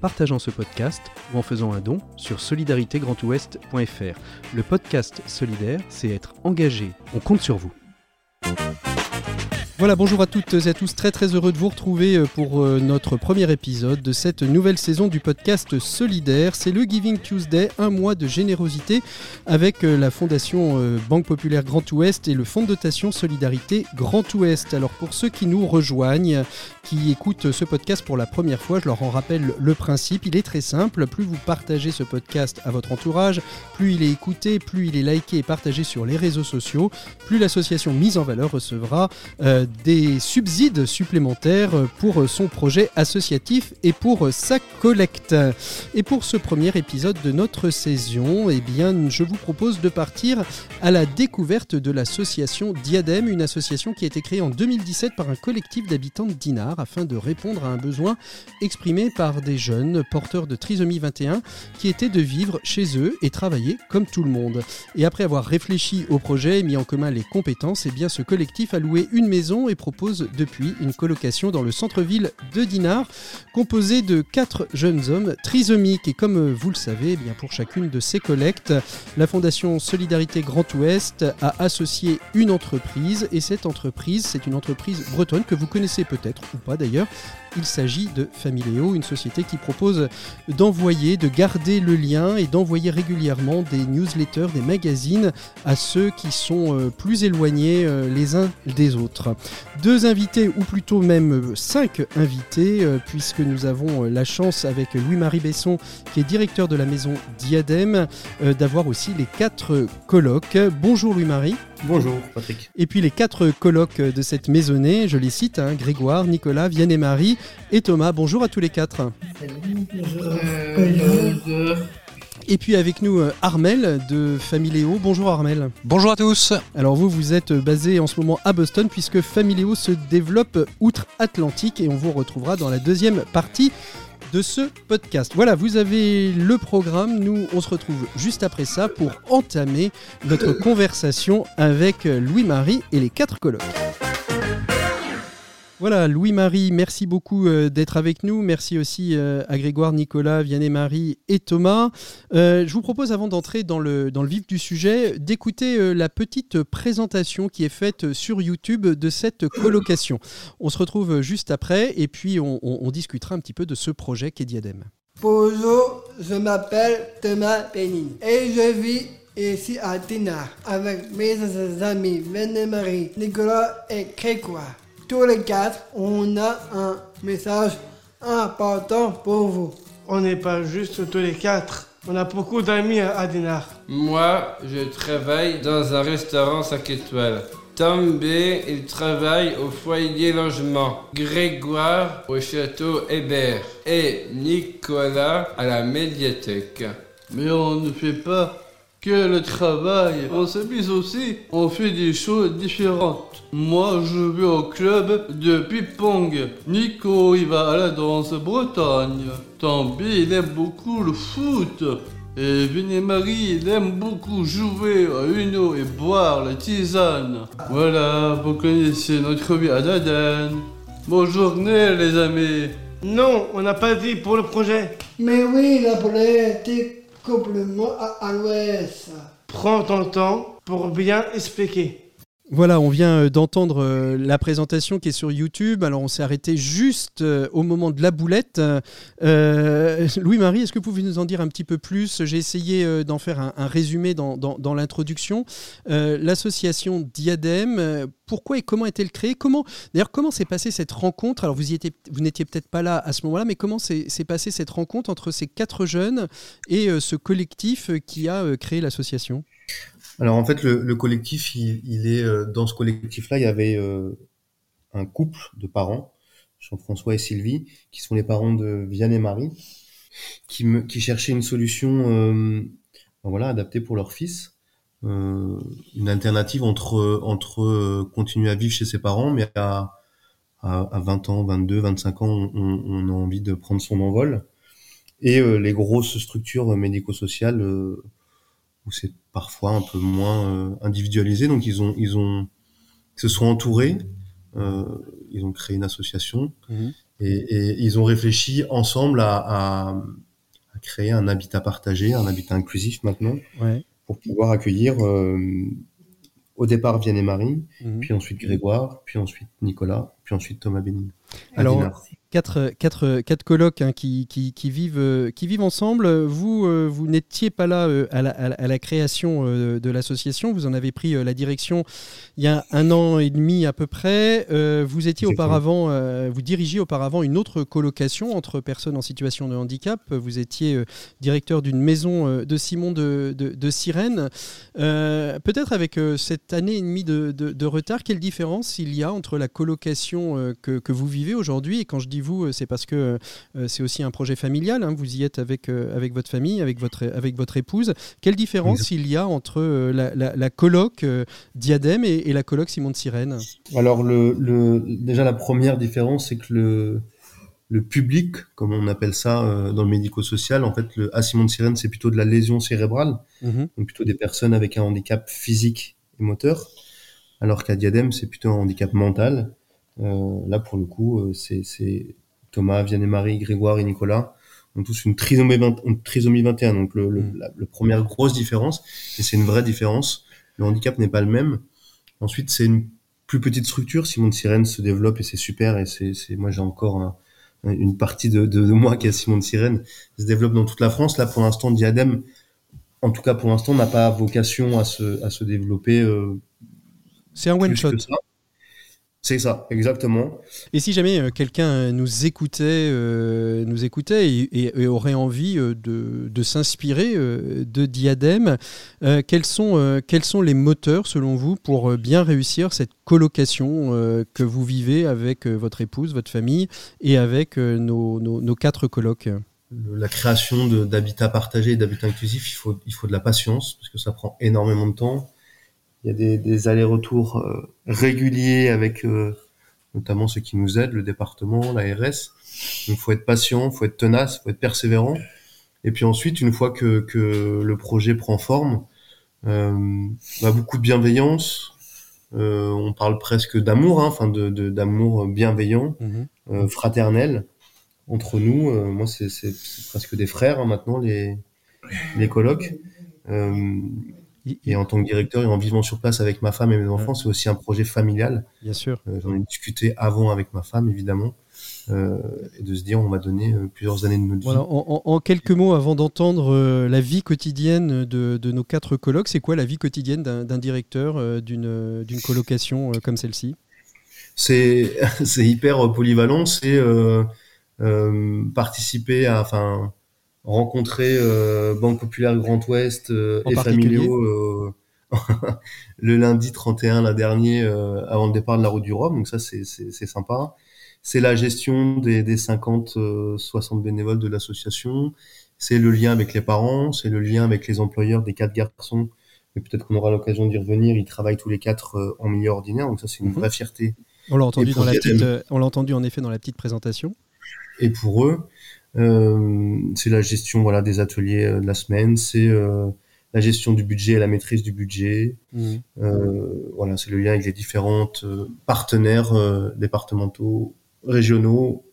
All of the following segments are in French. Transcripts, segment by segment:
partageant ce podcast ou en faisant un don sur solidaritégrandouest.fr. Le podcast solidaire, c'est être engagé. On compte sur vous. Voilà, bonjour à toutes et à tous, très très heureux de vous retrouver euh, pour euh, notre premier épisode de cette nouvelle saison du podcast Solidaire. C'est le Giving Tuesday, un mois de générosité avec euh, la Fondation Banque Populaire Grand Ouest et le Fonds de dotation Solidarité Grand Ouest. Alors pour ceux qui nous rejoignent, qui écoutent ce podcast pour la première fois, je leur en rappelle le principe, il est très simple, plus vous partagez ce podcast à votre entourage, plus il est écouté, plus il est liké et partagé sur les réseaux sociaux, plus l'association mise en valeur recevra des subsides supplémentaires pour son projet associatif et pour sa collecte. Et pour ce premier épisode de notre saison, eh bien, je vous propose de partir à la découverte de l'association Diadème, une association qui a été créée en 2017 par un collectif d'habitants de Dinard afin de répondre à un besoin exprimé par des jeunes porteurs de trisomie 21 qui étaient de vivre chez eux et travailler comme tout le monde. Et après avoir réfléchi au projet et mis en commun les compétences, eh bien, ce collectif a loué une maison et propose depuis une colocation dans le centre-ville de Dinard, composée de quatre jeunes hommes trisomiques. Et comme vous le savez, eh bien pour chacune de ces collectes, la Fondation Solidarité Grand Ouest a associé une entreprise. Et cette entreprise, c'est une entreprise bretonne que vous connaissez peut-être pas d'ailleurs, il s'agit de Familéo, une société qui propose d'envoyer, de garder le lien et d'envoyer régulièrement des newsletters, des magazines à ceux qui sont euh, plus éloignés euh, les uns des autres. Deux invités, ou plutôt même euh, cinq invités, puisque nous avons la chance avec Louis-Marie Besson, qui est directeur de la maison Diadème, d'avoir aussi les quatre colloques. Bonjour Louis-Marie. Bonjour Patrick. Et puis les quatre colloques de cette maisonnée, je les cite, hein, Grégoire, Nicolas, Vianney Marie et Thomas. Bonjour à tous les quatre. Et puis avec nous euh, Armel de Familéo. Bonjour Armel. Bonjour à tous. Alors vous, vous êtes basé en ce moment à Boston puisque Familéo se développe outre-Atlantique et on vous retrouvera dans la deuxième partie de ce podcast. Voilà, vous avez le programme. Nous, on se retrouve juste après ça pour entamer notre conversation avec Louis-Marie et les quatre colloques. Voilà, Louis-Marie, merci beaucoup euh, d'être avec nous. Merci aussi euh, à Grégoire, Nicolas, Vianney-Marie et Thomas. Euh, je vous propose, avant d'entrer dans le, vif du sujet, d'écouter la petite présentation qui est faite sur YouTube de cette colocation. On se retrouve juste après et puis on, discutera un petit peu de ce projet qu'est Diadème. Bonjour, je m'appelle Thomas Pénine et je vis ici à Tina avec mes amis Vianney-Marie, Nicolas et Grégoire tous les quatre, on a un message important pour vous. On n'est pas juste tous les quatre. On a beaucoup d'amis à Dinar. Moi, je travaille dans un restaurant 5 étoiles. Tom B, il travaille au foyer logement. Grégoire au château Hébert. Et Nicolas à la médiathèque. Mais on ne fait pas que le travail. On s'amuse aussi, on fait des choses différentes. Moi, je vais au club de ping-pong. Nico, il va à la danse Bretagne. Tambi, il aime beaucoup le foot. Et Vinny Marie, il aime beaucoup jouer à Uno et boire la tisane. Voilà, vous connaissez notre vie à Daden. Bonne journée, les amis. Non, on n'a pas dit pour le projet. Mais oui, la politique à, l'ouest. Prends ton temps pour bien expliquer. Voilà, on vient euh, d'entendre euh, la présentation qui est sur YouTube. Alors, on s'est arrêté juste euh, au moment de la boulette. Louis-Marie, est-ce que vous pouvez nous en dire un petit peu plus? J'ai essayé d'en faire un, résumé dans, l'introduction. L'association Diadème, pourquoi et comment est-elle créée? Comment, d'ailleurs, comment s'est passée cette rencontre? Alors, vous vous n'étiez peut-être pas là à ce moment-là, mais comment s'est passée cette rencontre entre ces quatre jeunes et ce collectif qui a créé l'association? Alors en fait, le, collectif, il, est euh, dans ce collectif-là, il y avait euh, un couple de parents, Jean-François et Sylvie, qui sont les parents de Vianney et Marie, qui, me, qui cherchaient une solution, euh, ben voilà, adaptée pour leur fils. une alternative entre entre continuer à vivre chez ses parents, mais à à, 20 ans, 22, 25 ans, on, on, a envie de prendre son envol. Et les grosses structures médico-sociales où c'est parfois un peu moins individualisé, donc ils ont ils ont se sont entourés, ils ont créé une association mmh. et, et, ils ont réfléchi ensemble à, à créer un habitat partagé, un habitat inclusif maintenant, pour pouvoir accueillir euh, au départ Vienne et Marie, mhm. puis ensuite Grégoire, puis ensuite Nicolas, puis ensuite Thomas Bénin. Alors, quatre, quatre, quatre colocs hein, qui, qui, qui, vivent, euh, qui vivent ensemble. Vous, euh, vous n'étiez pas là euh, à, la, à, la, création de l'association. Vous en avez pris la direction il y a un an et demi à peu près. vous étiez auparavant, vous dirigiez auparavant une autre colocation entre personnes en situation de handicap. Vous étiez directeur d'une maison de Simon de, de, de Sirène. Peut-être avec cette année et demie de, de, retard, quelle différence il y a entre la colocation que, que vous vivez aujourd'hui et quand je dis vous, euh, c'est parce que euh, c'est aussi un projet familial. Hein. vous y êtes avec, euh, avec votre famille, avec votre, avec votre épouse. Quelle différence il y a entre la, la, colloque Diadème et, la colloque Simon de Sirène? Alors, le, le, déjà, la première différence, c'est que le, le public, comme on appelle ça dans le médico-social, en fait, le, à Simon de Sirène, c'est plutôt de la lésion cérébrale, mmh donc plutôt des personnes avec un handicap physique et moteur, alors qu'à Diadème, c'est plutôt un handicap mental. Euh, là, pour le coup, euh, c'est Thomas, Vianney-Marie, Grégoire et Nicolas ont tous une trisomie, 21. Donc, le, mm. la, première grosse différence, et c'est une vraie différence, le handicap n'est pas le même. Ensuite, c'est une plus petite structure. Simon de Sirène se développe et c'est super. Et c'est, moi, j'ai encore une partie de, de, moi qui est Simon de Sirène, se développe dans toute la France. Là, pour l'instant, Diadème, en tout cas pour l'instant, n'a pas vocation à se, à se développer. Euh, c'est un one shot. C'est ça, exactement. Et si jamais euh, quelqu'un nous écoutait, euh, nous écoutait et, aurait envie euh, de, s'inspirer de Diadème, quels, sont, quels sont les moteurs selon vous pour bien réussir cette colocation que vous vivez avec votre épouse, votre famille et avec nos, nos, quatre colocs? La création d'habitats partagés et d'habitats inclusifs, il faut, il faut de la patience parce que ça prend énormément de temps il y a des, des allers-retours euh, réguliers avec euh, notamment ceux qui nous aident, le département, l'ARS. Il faut être patient, faut être tenace, faut être persévérant. Et puis ensuite, une fois que, que le projet prend forme, euh, bah, beaucoup de bienveillance. Euh, on parle presque d'amour, hein, enfin de d'amour bienveillant, mhm. euh, fraternel entre nous. moi, c'est presque des frères hein, maintenant les les colocs. Et en tant que directeur et en vivant sur place avec ma femme et mes enfants, c'est aussi un projet familial. Bien sûr. Euh, j'en ai discuté avant avec ma femme, évidemment, euh, et de se dire on va donner euh, plusieurs années de notre vie. En, quelques mots, avant d'entendre la vie quotidienne de, de nos quatre colocs, c'est quoi la vie quotidienne d'un directeur d'une d'une colocation comme celle-ci? C'est hyper polyvalent, c'est participer à, enfin rencontrer euh, Banque Populaire Grand Ouest euh, et familiaux euh, le lundi 31, la dernier, avant le départ de la route du Rhum. Donc ça, c'est sympa. C'est la gestion des, des 50, 60 bénévoles de l'association. C'est le lien avec les parents, c'est le lien avec les employeurs des quatre garçons. Et peut-être qu'on aura l'occasion d'y revenir. Ils travaillent tous les quatre en milieu ordinaire, donc ça c'est une mhm. vraie fierté. On l'a entendu, dans la petite, on l'a entendu en effet dans la petite présentation. Et pour eux, c'est la gestion voilà des ateliers euh, de la semaine, c'est euh, la gestion du budget et la maîtrise du budget. Mmh. voilà, c'est le lien avec les différentes partenaires départementaux, régionaux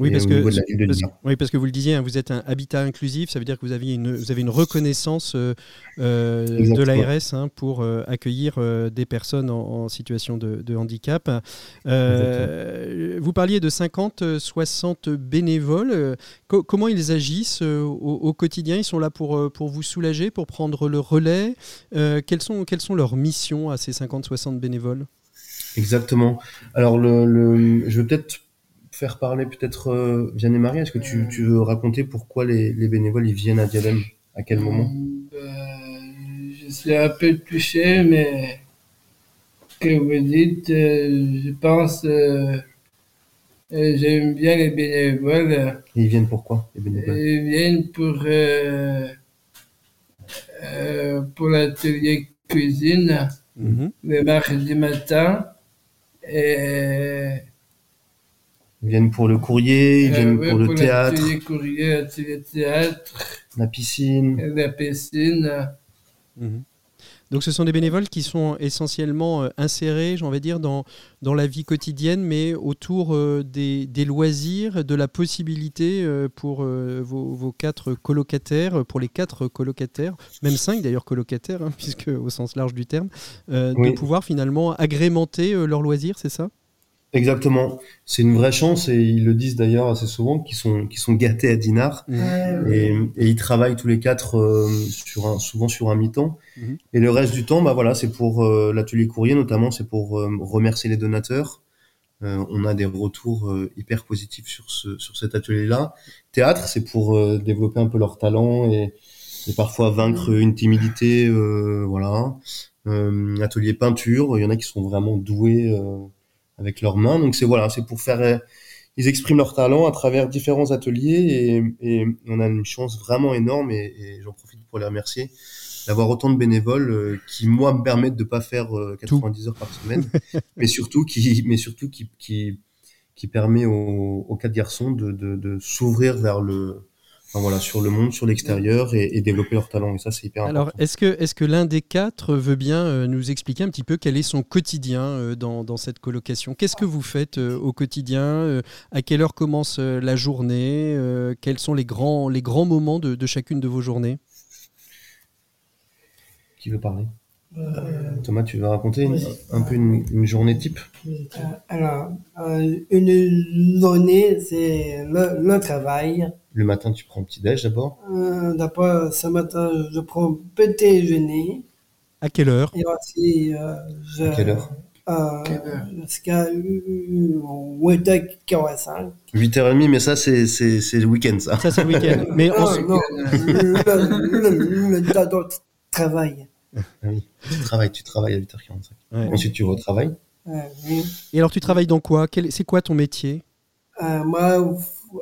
oui parce, que, oui, parce que vous le disiez, hein, vous êtes un habitat inclusif, ça veut dire que vous avez une, vous avez une reconnaissance euh, euh de l'ARS hein, pour euh, accueillir euh, des personnes en, situation de, de handicap. vous parliez de 50, 60 bénévoles. comment ils agissent au, au, quotidien? Ils sont là pour, pour vous soulager, pour prendre le relais. Quelles, sont, quelles sont leurs missions à ces 50, 60 bénévoles? Exactement. Alors, le, le je vais peut-être faire parler peut-être euh, Vianney Marie. Est-ce que tu, tu, veux raconter pourquoi les, les, bénévoles ils viennent à Diadème? À quel moment? euh, Je suis un peu touché, mais que vous dites, euh, je pense, euh, euh, j'aime bien les bénévoles. ils viennent pourquoi les bénévoles? Ils viennent pour pour l'atelier cuisine mhm. le mardi matin. Et... Ils viennent pour le courrier, ils viennent pour le théâtre. courrier, théâtre. La piscine. La piscine. Mhm. Donc ce sont des bénévoles qui sont essentiellement euh, insérés, j'en vais dire, dans, dans la vie quotidienne, mais autour euh, des, des, loisirs, de la possibilité euh, pour vos, vos, quatre colocataires, pour les quatre colocataires, même cinq d'ailleurs colocataires, hein, puisque au sens large du terme, de pouvoir finalement agrémenter leurs loisirs, c'est ça? Exactement. C'est une vraie chance et ils le disent d'ailleurs assez souvent qu'ils sont, qu'ils sont gâtés à Dinard et, et, ils travaillent tous les quatre euh, sur un, souvent sur un mi-temps. Mhm. Et le reste du temps, bah voilà, c'est pour euh, l'atelier courrier notamment, c'est pour euh, remercier les donateurs. on a des retours hyper positifs sur ce, sur cet atelier-là. Théâtre, c'est pour développer un peu leur talent et, et parfois vaincre une timidité, voilà. atelier peinture, il y en a qui sont vraiment doués avec leurs mains. Donc c'est voilà, c'est pour faire, euh, ils expriment leur talent à travers différents ateliers et, et on a une chance vraiment énorme et, et j'en profite pour les remercier d'avoir autant de bénévoles euh, qui moi me permettent de pas faire 90 euh, heures par semaine, mais surtout qui, mais surtout qui, qui, qui permet aux, aux quatre garçons de, de, de s'ouvrir vers le voilà, sur le monde, sur l'extérieur et, développer leur talent. Et ça, c'est hyper important. Alors, est-ce que, est que l'un des quatre veut bien euh, nous expliquer un petit peu quel est son quotidien euh, dans, dans, cette colocation? Qu'est-ce que vous faites euh, au quotidien À quelle heure commence la journée Quels sont les grands, les grands moments de, de chacune de vos journées? Qui veut parler? Thomas, tu veux raconter un peu une, journée type Alors, une journée, c'est le, le travail. Le matin, tu prends petit déj d'abord? Euh, D'abord, ce matin, je prends petit déjeuner. À quelle heure? Et aussi, euh, je, à quelle heure? Euh, Jusqu'à 8h45. 8h30, mais ça, c'est, c'est, c'est le week-end, ça. Ça, c'est le week-end. mais non, non, le, temps de travail. Ah oui, tu travailles, tu travailles à 8h45. Ensuite, tu retravailles. oui. Et alors, tu travailles dans quoi? C'est quoi ton métier? Moi,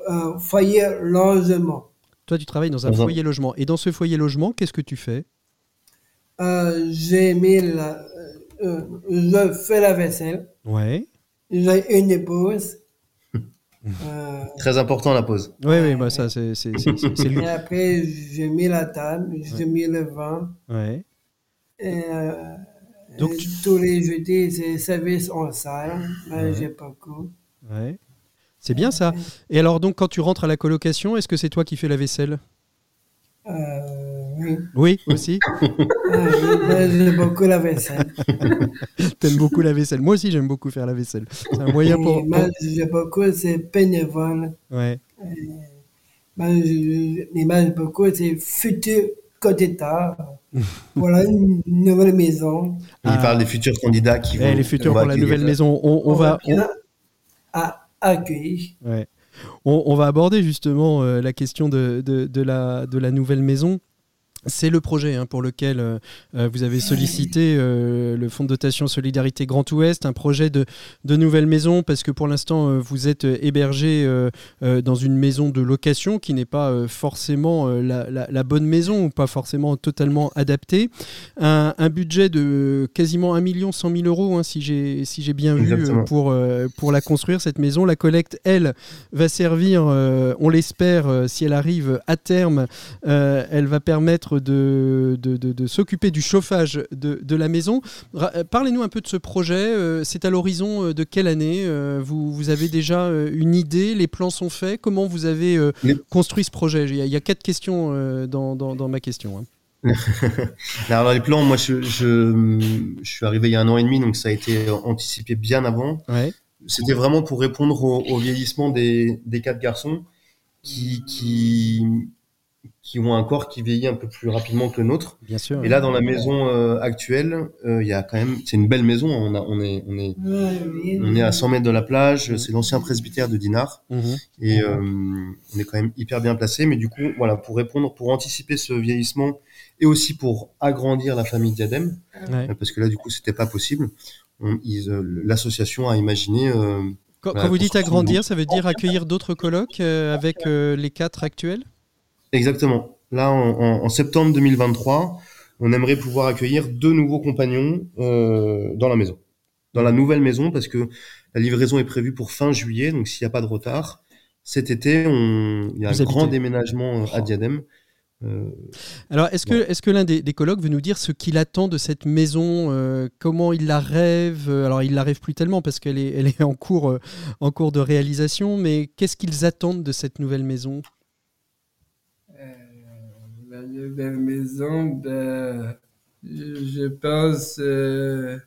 un foyer logement. Toi, tu travailles dans un foyer logement. Et dans ce foyer logement, qu'est-ce que tu fais? Euh, J'ai mis la, euh, je fais la vaisselle. Ouais. J'ai une pause. Euh, Très important la pause. Oui, oui, bah ça c'est c'est Et après j'ai mis la table, j'ai mis le vin. Ouais. Et, Donc tous les jeudis c'est service en salle, mais j'ai pas beaucoup. Ouais. C'est bien ça. Et alors donc quand tu rentres à la colocation, est-ce que c'est toi qui fais la vaisselle? Euh, Oui. Oui, aussi J'aime beaucoup la vaisselle. T'aimes beaucoup la vaisselle. Moi aussi j'aime beaucoup faire la vaisselle. C'est un moyen pour... Moi j'aime beaucoup, c'est bénévole. Ouais. Moi j'aime beaucoup, c'est futur candidat pour la nouvelle maison. Il parle des futurs candidats qui vont... les futurs pour la nouvelle maison. On, va... Ah, accueilli. Ouais. On, on, va aborder justement euh, la question de, de, de, la, de la nouvelle maison. C'est le projet hein, pour lequel euh, euh, vous avez sollicité euh, le Fonds de dotation solidarité Grand Ouest, un projet de, de nouvelle maison, parce que pour l'instant, vous êtes hébergé dans une maison de location qui n'est pas forcément la, la, bonne maison ou pas forcément totalement adaptée. Un, un budget de quasiment 1 million 100 000 euros, hein, si j'ai si bien vu, pour, pour la construire, cette maison. La collecte, elle, va servir, on l'espère, si elle arrive à terme, elle va permettre de, de, s'occuper du chauffage de, la maison. Euh, parlez-nous un peu de ce projet. Euh, c'est à l'horizon euh, de quelle année vous, vous, avez déjà une idée Les plans sont faits Comment vous avez construit ce projet? Il y, a, quatre questions dans, dans, ma question. Hein. Alors les plans, moi je, je, suis arrivé il y a un an et demi, donc ça a été anticipé bien avant. C'était vraiment pour répondre au, vieillissement des, des, quatre garçons qui, qui, qui ont un corps qui vieillit un peu plus rapidement que le nôtre. Bien sûr. Et là, dans la maison euh, actuelle, euh, il y a quand même, c'est une belle maison. On, a, on est, on est, on est à 100 mètres de la plage. C'est l'ancien presbytère de Dinard, mhm. et euh, on est quand même hyper bien placé. Mais du coup, voilà, pour répondre, pour anticiper ce vieillissement et aussi pour agrandir la famille Diadème, parce que là, du coup, c'était pas possible. L'association a imaginé. quand, quand vous dites agrandir, ça veut dire accueillir d'autres colloques avec les quatre actuels? Exactement. Là, en, en, septembre 2023, on aimerait pouvoir accueillir deux nouveaux compagnons dans la maison, dans la nouvelle maison, parce que la livraison est prévue pour fin juillet, donc s'il n'y a pas de retard, cet été, on... il y a un grand déménagement à Diadème. Euh, Alors, est-ce que, est que l'un des, des, colloques veut nous dire ce qu'il attend de cette maison euh, Comment il la rêve? Alors, il la rêve plus tellement parce qu'elle est, elle est en, cours, euh, en cours de réalisation, mais qu'est-ce qu'ils attendent de cette nouvelle maison? La nouvelle maison, ben, je, pense que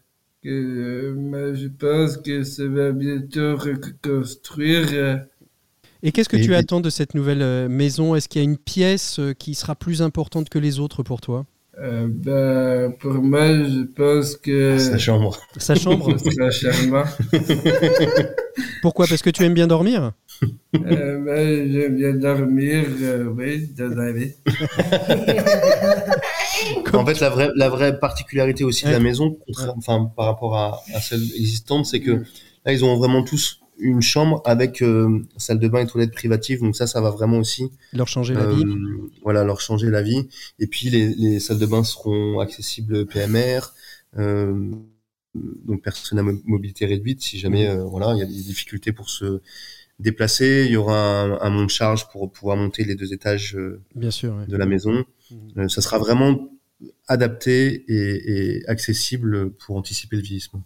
je pense que ça va bientôt reconstruire et qu'est-ce que tu attends de cette nouvelle euh, maison? Est-ce qu'il y a une pièce euh, qui sera plus importante que les autres pour toi? Euh, bah, pour moi, je pense que. Sa chambre. Sa chambre Sa chambre. Pourquoi? Parce que tu aimes bien dormir? Euh, bah, J'aime bien dormir, oui, dans la vie. en fait, la vraie, la vraie particularité aussi de la maison, enfin, par rapport à, à celle existante, c'est que là, ils ont vraiment tous une chambre avec euh, salle de bain et toilette privative. Donc ça, ça va vraiment aussi leur changer la vie. Euh, voilà, leur changer la vie. Et puis les, les salles de bain seront accessibles PMR. Euh, donc personne à mobilité réduite. Si jamais mmh. voilà, il y a des difficultés pour se déplacer, il y aura un, un monte-charge pour pouvoir monter les deux étages Bien sûr, de la maison. Mmh. ça sera vraiment adapté et, et accessible pour anticiper le vieillissement.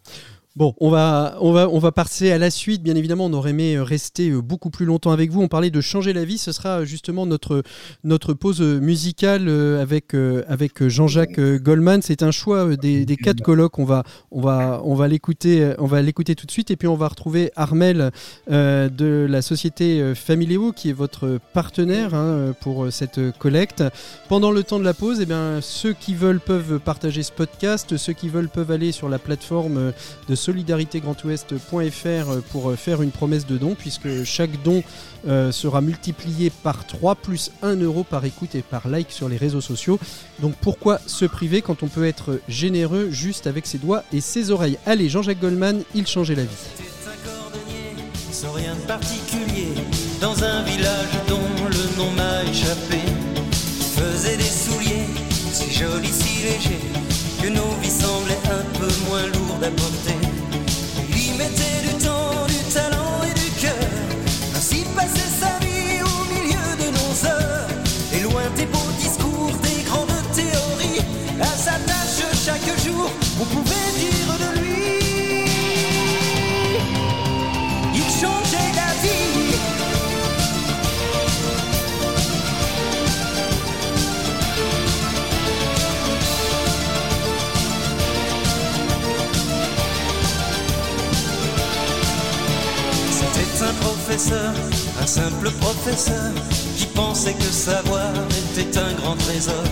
Bon, on va, on, va, on va passer à la suite. Bien évidemment, on aurait aimé rester euh, beaucoup plus longtemps avec vous. On parlait de changer la vie. Ce sera justement notre, notre pause musicale euh, avec, euh, avec Jean-Jacques Goldman. C'est un choix des, quatre colloques. On va, on va, on va l'écouter, tout de suite. Et puis on va retrouver Armel de la société Familéo, qui est votre partenaire hein, pour cette collecte. Pendant le temps de la pause, eh bien, ceux qui veulent peuvent partager ce podcast. Ceux qui veulent peuvent aller sur la plateforme de solidaritégrandouest.fr pour euh, faire une promesse de don, puisque chaque don euh, sera multiplié par 3 plus 1 euro par écoute et par like sur les réseaux sociaux. Donc pourquoi se priver quand on peut être généreux juste avec ses doigts et ses oreilles? Allez, Jean-Jacques Goldman, il changeait la vie. On pouvait dire de lui. Il changeait la vie. un professeur, un simple professeur, qui pensait que savoir était un grand trésor.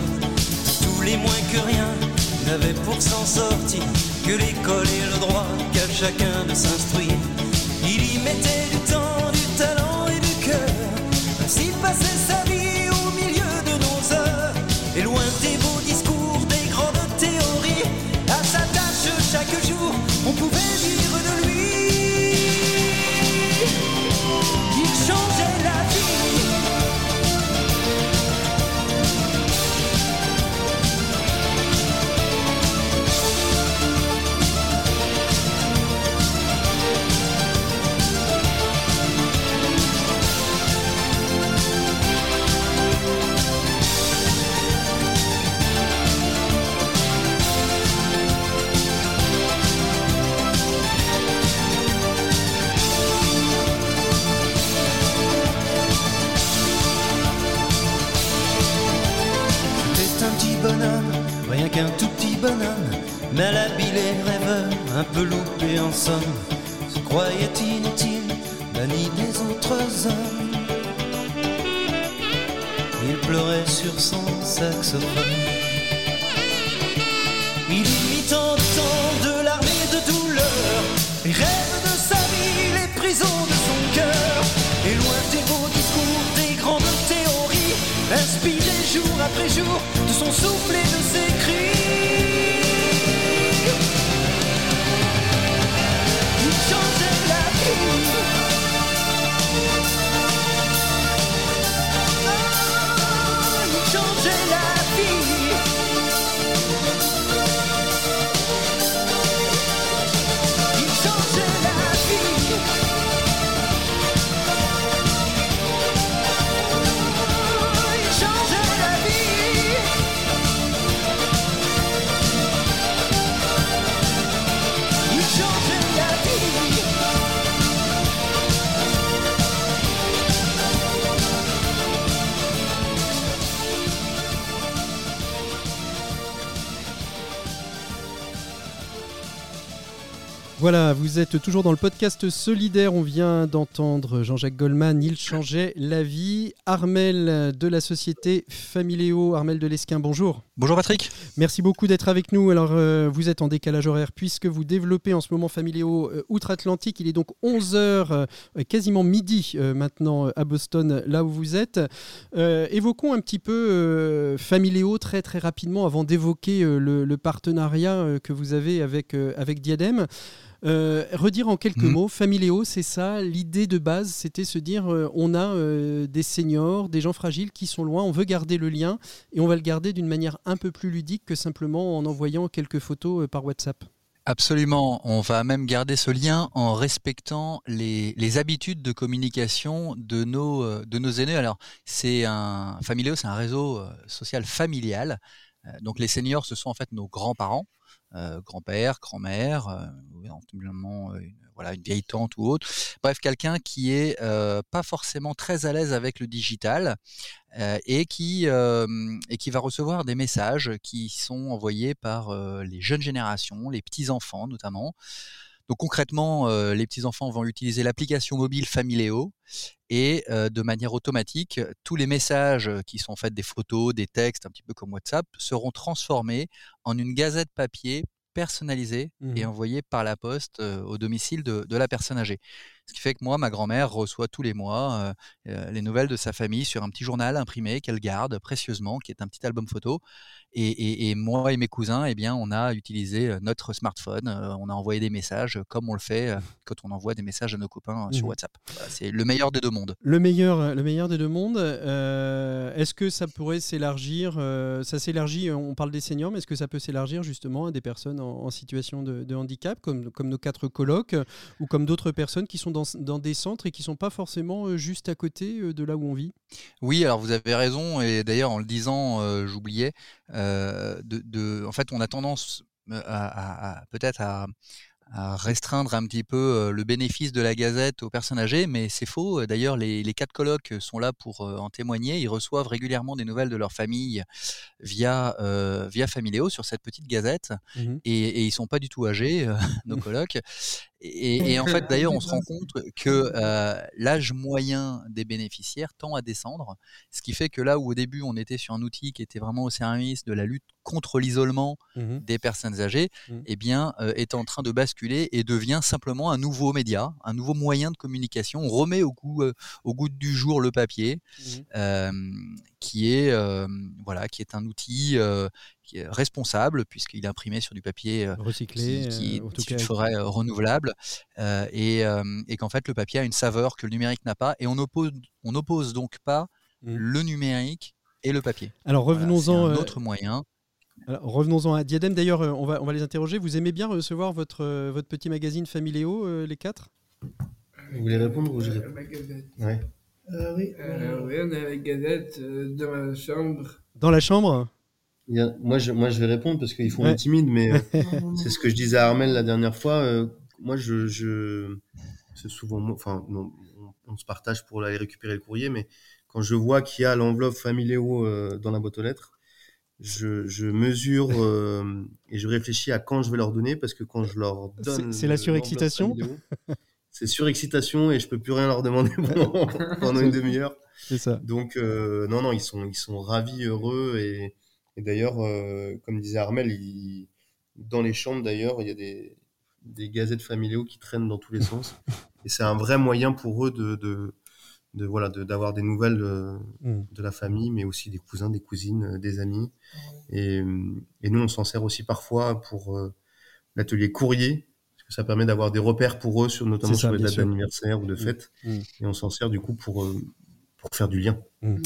Tous les moins que rien n'avaient pour s'en sortir que l'école et le droit qu'à chacun de s'instruire. Il y mettait un peu loupé en somme, se croyait inutile, banni des autres hommes. Il pleurait sur son saxophone. Il mit de temps de l'armée de douleur, les rêves de sa vie, les prisons de son cœur, et loin des beaux discours, des grandes théories, inspiré jour après jour de son souffle Voilà, vous êtes toujours dans le podcast Solidaire. On vient d'entendre Jean-Jacques Goldman, Il changeait la vie. Armel de la société Familéo, Armel de Lesquin, bonjour. Bonjour Patrick. Merci beaucoup d'être avec nous. Alors, euh, vous êtes en décalage horaire puisque vous développez en ce moment Familéo euh, outre-Atlantique. Il est donc 11h, euh, quasiment midi maintenant à Boston, là où vous êtes. évoquons un petit peu Familéo très très rapidement avant d'évoquer le, le, partenariat que vous avez avec, avec Diadem. Euh, redire en quelques mhm. mots, Familéo, c'est ça, l'idée de base, c'était se dire euh, on a euh, des seniors, des gens fragiles qui sont loin, on veut garder le lien et on va le garder d'une manière un peu plus ludique que simplement en envoyant quelques photos par WhatsApp. Absolument, on va même garder ce lien en respectant les, habitudes de communication de nos, de nos aînés. Alors, c'est un Familéo, c'est un réseau social familial. Donc les seniors, ce sont en fait nos grands-parents. Euh, grand-père, grand-mère, euh, euh, une, voilà, une vieille tante ou autre. Bref, quelqu'un qui est pas forcément très à l'aise avec le digital et, qui, et qui va recevoir des messages qui sont envoyés par les jeunes générations, les petits-enfants notamment. Donc concrètement, euh, les petits-enfants vont utiliser l'application mobile Familéo et euh, de manière automatique, tous les messages qui sont en fait des photos, des textes, un petit peu comme WhatsApp, seront transformés en une gazette papier personnalisée et mmh envoyée par la poste euh, au domicile de, de, la personne âgée. Ce qui fait que moi, ma grand-mère reçoit tous les mois les nouvelles de sa famille sur un petit journal imprimé qu'elle garde précieusement, qui est un petit album photo. Et, moi et mes cousins, eh bien, on a utilisé notre smartphone, on a envoyé des messages comme on le fait quand on envoie des messages à nos copains sur mmh WhatsApp. c'est le meilleur des deux mondes. Le meilleur, le meilleur des deux mondes. est-ce que ça pourrait s'élargir Ça s'élargit, on parle des seniors, mais est-ce que ça peut s'élargir justement à des personnes en, situation de, de, handicap, comme, comme nos quatre colocs, ou comme d'autres personnes qui sont dans, dans, des centres et qui sont pas forcément juste à côté de là où on vit Oui, alors vous avez raison, et d'ailleurs en le disant, j'oubliais, euh, de, en fait, on a tendance euh, à, peut-être à, restreindre un petit peu euh, le bénéfice de la gazette aux personnes âgées, mais c'est faux. D'ailleurs, les, quatre colloques sont là pour en témoigner. Ils reçoivent régulièrement des nouvelles de leur famille via, via Familéo sur cette petite gazette, mmh et, et, ils sont pas du tout âgés, nos colloques. Et, en fait, d'ailleurs, on se rend compte que euh, l'âge moyen des bénéficiaires tend à descendre, ce qui fait que là où au début on était sur un outil qui était vraiment au service de la lutte contre l'isolement mmh des personnes âgées, mmh. eh bien, euh, est en train de basculer et devient simplement un nouveau média, un nouveau moyen de communication. On remet au goût, euh, au goût du jour le papier, mmh qui est voilà, qui est un outil responsable puisqu'il est imprimé sur du papier recyclé, qui, qui ferait renouvelable et, et qu'en fait le papier a une saveur que le numérique n'a pas et on oppose on oppose donc pas le numérique et le papier. Alors revenons-en un autre moyen. revenons-en à Diadem. D'ailleurs, on va, on va les interroger. Vous aimez bien recevoir votre, votre petit magazine Familéo, les quatre? Vous voulez répondre ou je réponds? Ouais. Euh, oui. Euh, oui, on a la gazette euh, dans la chambre. Dans la chambre? Moi, je, moi, je vais répondre parce qu'ils font ouais. timide, mais c'est ce que je disais à Armel la dernière fois. moi, je, je c'est souvent, enfin, on, on, se partage pour aller récupérer le courrier, mais quand je vois qu'il y a l'enveloppe Familéo dans la boîte aux lettres, je, je mesure et je réfléchis à quand je vais leur donner parce que quand je leur donne. C'est la surexcitation c'est surexcitation et je peux plus rien leur demander pendant, une demi-heure. C'est ça. Donc euh, non non ils sont ils sont ravis heureux et, d'ailleurs euh, comme disait Armel dans les chambres d'ailleurs il y a des des gazettes familiaux qui traînent dans tous les sens et c'est un vrai moyen pour eux de, de, de voilà d'avoir des nouvelles de, mm. de, la famille mais aussi des cousins des cousines des amis et, et nous on s'en sert aussi parfois pour euh, l'atelier courrier ça permet d'avoir des repères pour eux, sur, notamment sur les dates d'anniversaire ou de mm. fête. Mm. Et on s'en sert du coup pour, euh, pour faire du lien. Mm.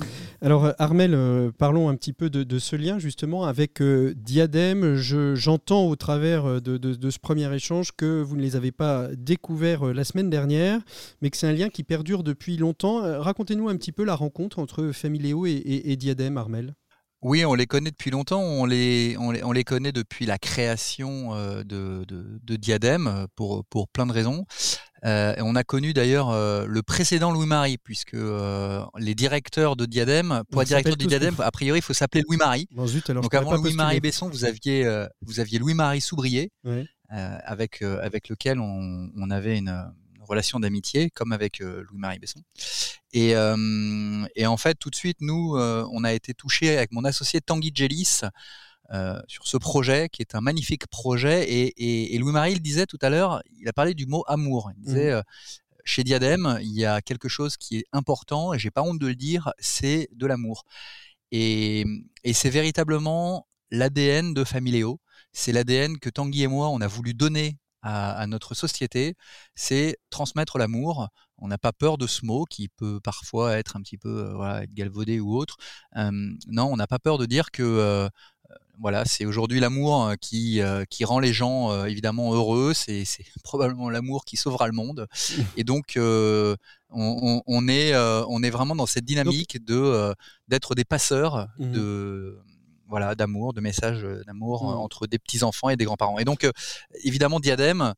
Alors euh, Armel, euh, parlons un petit peu de, ce lien justement avec Diadème. J'entends au travers de, de, ce premier échange que vous ne les avez pas découverts la semaine dernière, mais que c'est un lien qui perdure depuis longtemps. Racontez-nous un petit peu la rencontre entre Familéo et, et, et Diadème, Armel. Oui, on les connaît depuis longtemps. On les, on les, on les connaît depuis la création euh, de, de, de Diadème euh, pour, pour plein de raisons. Euh, on a connu d'ailleurs euh, le précédent Louis-Marie, puisque euh, les directeurs de Diadème, pour être directeur de Diadème, a priori, il faut s'appeler Louis-Marie. Bon, Donc avant Louis-Marie Besson, vous aviez, vous aviez Louis-Marie Soubrier. avec avec lequel on, on avait une, relation d'amitié, comme avec Louis-Marie Besson. Et, et, en fait, tout de suite, nous, on a été touchés avec mon associé Tanguy Jelis sur ce projet, qui est un magnifique projet. Et, et, Louis-Marie le disait tout à l'heure, il a parlé du mot amour. Il disait, mmh. chez Diadème, il y a quelque chose qui est important, et j'ai pas honte de le dire, c'est de l'amour. Et, et c'est véritablement l'ADN de Familéo. C'est l'ADN que Tanguy et moi, on a voulu donner à, notre société, c'est transmettre l'amour. On n'a pas peur de ce mot qui peut parfois être un petit peu euh, voilà, galvaudé ou autre. non, on n'a pas peur de dire que euh, voilà, c'est aujourd'hui l'amour euh, qui, qui rend les gens évidemment heureux. C'est, probablement l'amour qui sauvera le monde. Et donc, on, est, on est vraiment dans cette dynamique de d'être des passeurs mmh de voilà, d'amour, de messages euh, d'amour euh, mmh. entre des petits enfants et des grands-parents. Et donc, euh, évidemment, Diadème,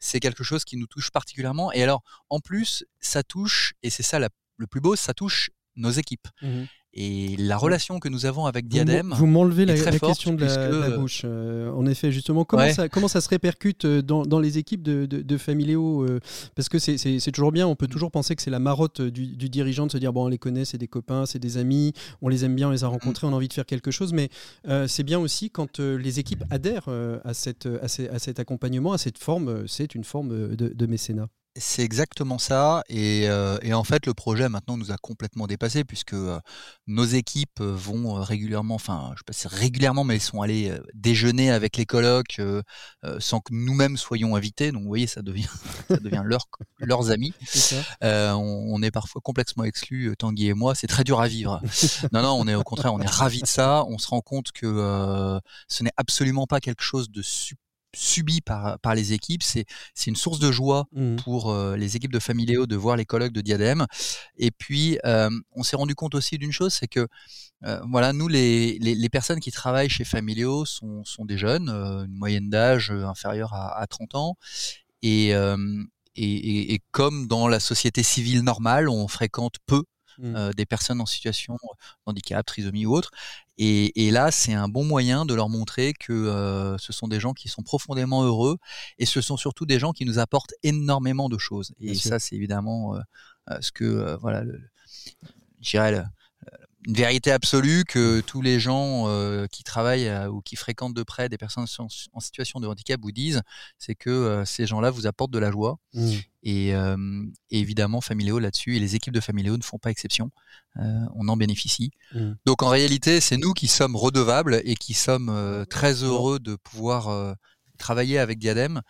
c'est quelque chose qui nous touche particulièrement. Et alors, en plus, ça touche, et c'est ça le plus beau, ça touche nos équipes. Mmh et la relation que nous avons avec Diadem. Vous m'enlevez la, question de la, bouche. Euh, en effet, justement, comment, ça, comment ça se répercute euh, dans, dans les équipes de, de, euh, Parce que c'est toujours bien, on peut toujours penser que c'est la marotte du, du, dirigeant de se dire bon, on les connaît, c'est des copains, c'est des amis, on les aime bien, on les a rencontrés, on a envie de faire quelque chose. Mais c'est bien aussi quand les équipes adhèrent à, cette, à, cet accompagnement, à cette forme, c'est une forme de, de mécénat. C'est exactement ça. Et, en fait, le projet maintenant nous a complètement dépassé puisque nos équipes vont régulièrement, enfin, je sais pas si régulièrement, mais elles sont allées déjeuner avec les colocs sans que nous-mêmes soyons invités. Donc, vous voyez, ça devient, ça devient leurs amis. on, est parfois complètement exclus, Tanguy et moi. C'est très dur à vivre. non, non, on est au contraire, on est ravis de ça. On se rend compte que ce n'est absolument pas quelque chose de super subi par, par les équipes. C'est, une source de joie mmh. pour euh, les équipes de Familéo de voir les colloques de Diadème. Et puis, euh, on s'est rendu compte aussi d'une chose, c'est que euh, voilà, nous, les, les, personnes qui travaillent chez Familéo sont, sont des jeunes, une moyenne d'âge inférieure à, à 30 ans. Et, et, et, comme dans la société civile normale, on fréquente peu Mmh. des personnes en situation de handicap, trisomie ou autre. Et, là, c'est un bon moyen de leur montrer que ce sont des gens qui sont profondément heureux et ce sont surtout des gens qui nous apportent énormément de choses. Et ça, c'est évidemment ce que, voilà, le, je dirais, une vérité absolue que tous les gens euh, qui travaillent euh, ou qui fréquentent de près des personnes en, situation de handicap vous disent, c'est que euh, ces gens-là vous apportent de la joie. Mmh. Et, évidemment, Familéo là-dessus, et les équipes de Familéo ne font pas exception. on en bénéficie. Mmh. Donc en réalité, c'est nous qui sommes redevables et qui sommes très heureux de pouvoir travailler avec Diadème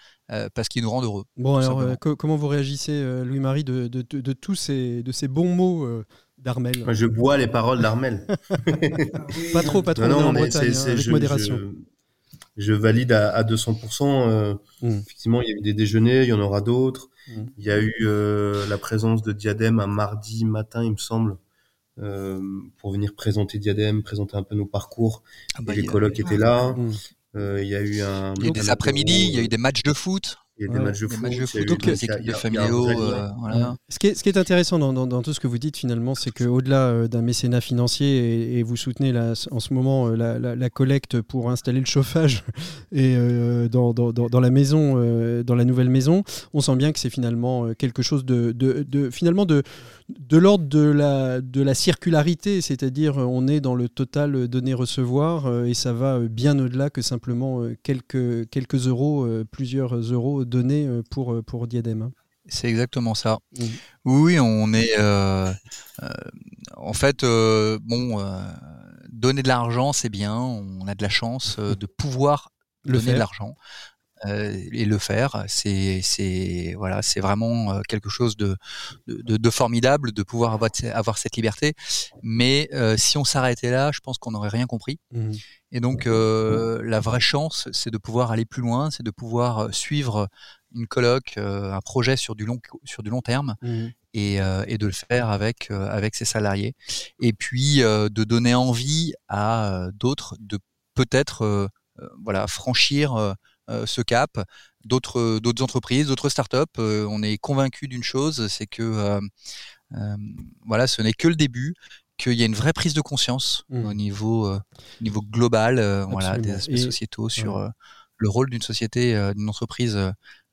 parce qu'ils nous rendent heureux. Bon, alors comment vous réagissez, Louis-Marie, de, de, tous ces, de ces bons mots d'Armel. je bois les paroles d'Armel. pas trop, pas trop. Non, en Bretagne, hein, avec modération. Je, valide à, 200%. Euh, hmm. Effectivement, il y a eu des déjeuners, il y en aura d'autres. Hmm. Il y a eu euh, la présence de Diadème un mardi matin, il me semble, euh, pour venir présenter Diadème, présenter un peu nos parcours. Ah bah, les colloques étaient là. Il y a eu un. Il y a eu des après-midi, il y a eu des matchs de foot. Il y a des matchs de foot, y a eu des familiaux. ce, qui est, ce qui est intéressant dans, dans, tout ce que vous dites finalement, c'est qu'au-delà euh, d'un mécénat financier, et, vous soutenez en ce moment euh, la, la, collecte pour installer le chauffage et, euh, dans, dans, la maison, dans la nouvelle maison, on sent bien que c'est finalement quelque chose de, de, de finalement de de l'ordre de la, de la circularité, c'est-à-dire on est dans le total donner-recevoir et ça va bien au-delà que simplement quelques, quelques euros, plusieurs euros donné euh, pour, euh, pour Diadème. Hein. C'est exactement ça. Mmh. Oui, on est. Euh, en fait, bon, donner de l'argent, c'est bien. On a de la chance de pouvoir donner de l'argent. Et le faire, c'est c'est voilà, c'est vraiment quelque chose de, de, formidable de pouvoir avoir, avoir cette liberté. Mais si on s'arrêtait là, je pense qu'on n'aurait rien compris. Mmh. Et donc, la vraie chance, c'est de pouvoir aller plus loin, c'est de pouvoir suivre une colloque, euh, un projet sur du long, sur du long terme. Mmh. Et, euh, et, de le faire avec, euh, avec ses salariés. Et puis de donner envie à d'autres de peut-être voilà, franchir ce cap. D'autres, d'autres entreprises, d'autres startups, on est convaincu d'une chose, c'est que voilà, ce n'est que le début, qu'il y a une vraie prise de conscience mmh. au niveau, niveau global, voilà, des aspects sociétaux sur le rôle d'une société, d'une entreprise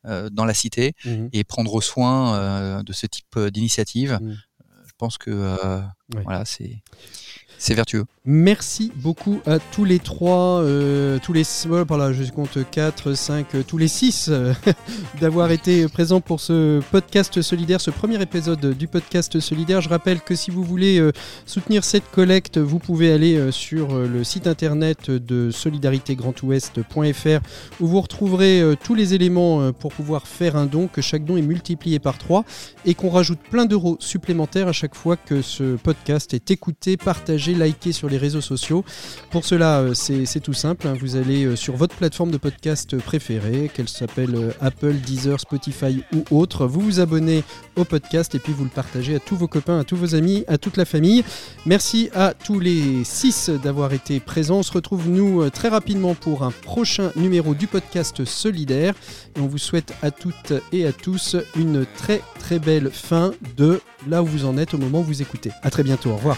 dans la cité mmh et prendre soin de ce type d'initiative. Mmh. Je pense que voilà, c'est c'est vertueux. Merci beaucoup à tous les trois, euh, tous les, voilà, je compte 4, 5, euh, tous les 6 euh, d'avoir été présents pour ce podcast solidaire, ce premier épisode du podcast solidaire. Je rappelle que si vous voulez soutenir cette collecte, vous pouvez aller sur le site internet de solidaritégrandouest.fr où vous retrouverez tous les éléments pour pouvoir faire un don, que chaque don est multiplié par 3 et qu'on rajoute plein d'euros supplémentaires à chaque fois que ce podcast est écouté, partagé, liké sur les réseaux sociaux. Pour cela, euh, c'est tout simple. Hein. Vous allez euh, sur votre plateforme de podcast préférée, qu'elle s'appelle euh, Apple, Deezer, Spotify ou autre. Vous vous abonnez au podcast et puis vous le partagez à tous vos copains, à tous vos amis, à toute la famille. Merci à tous les six d'avoir été présents. On se retrouve nous très rapidement pour un prochain numéro du podcast solidaire. Et on vous souhaite à toutes et à tous une très très belle fin de là où vous en êtes au moment où vous écoutez. À très bientôt. Au revoir.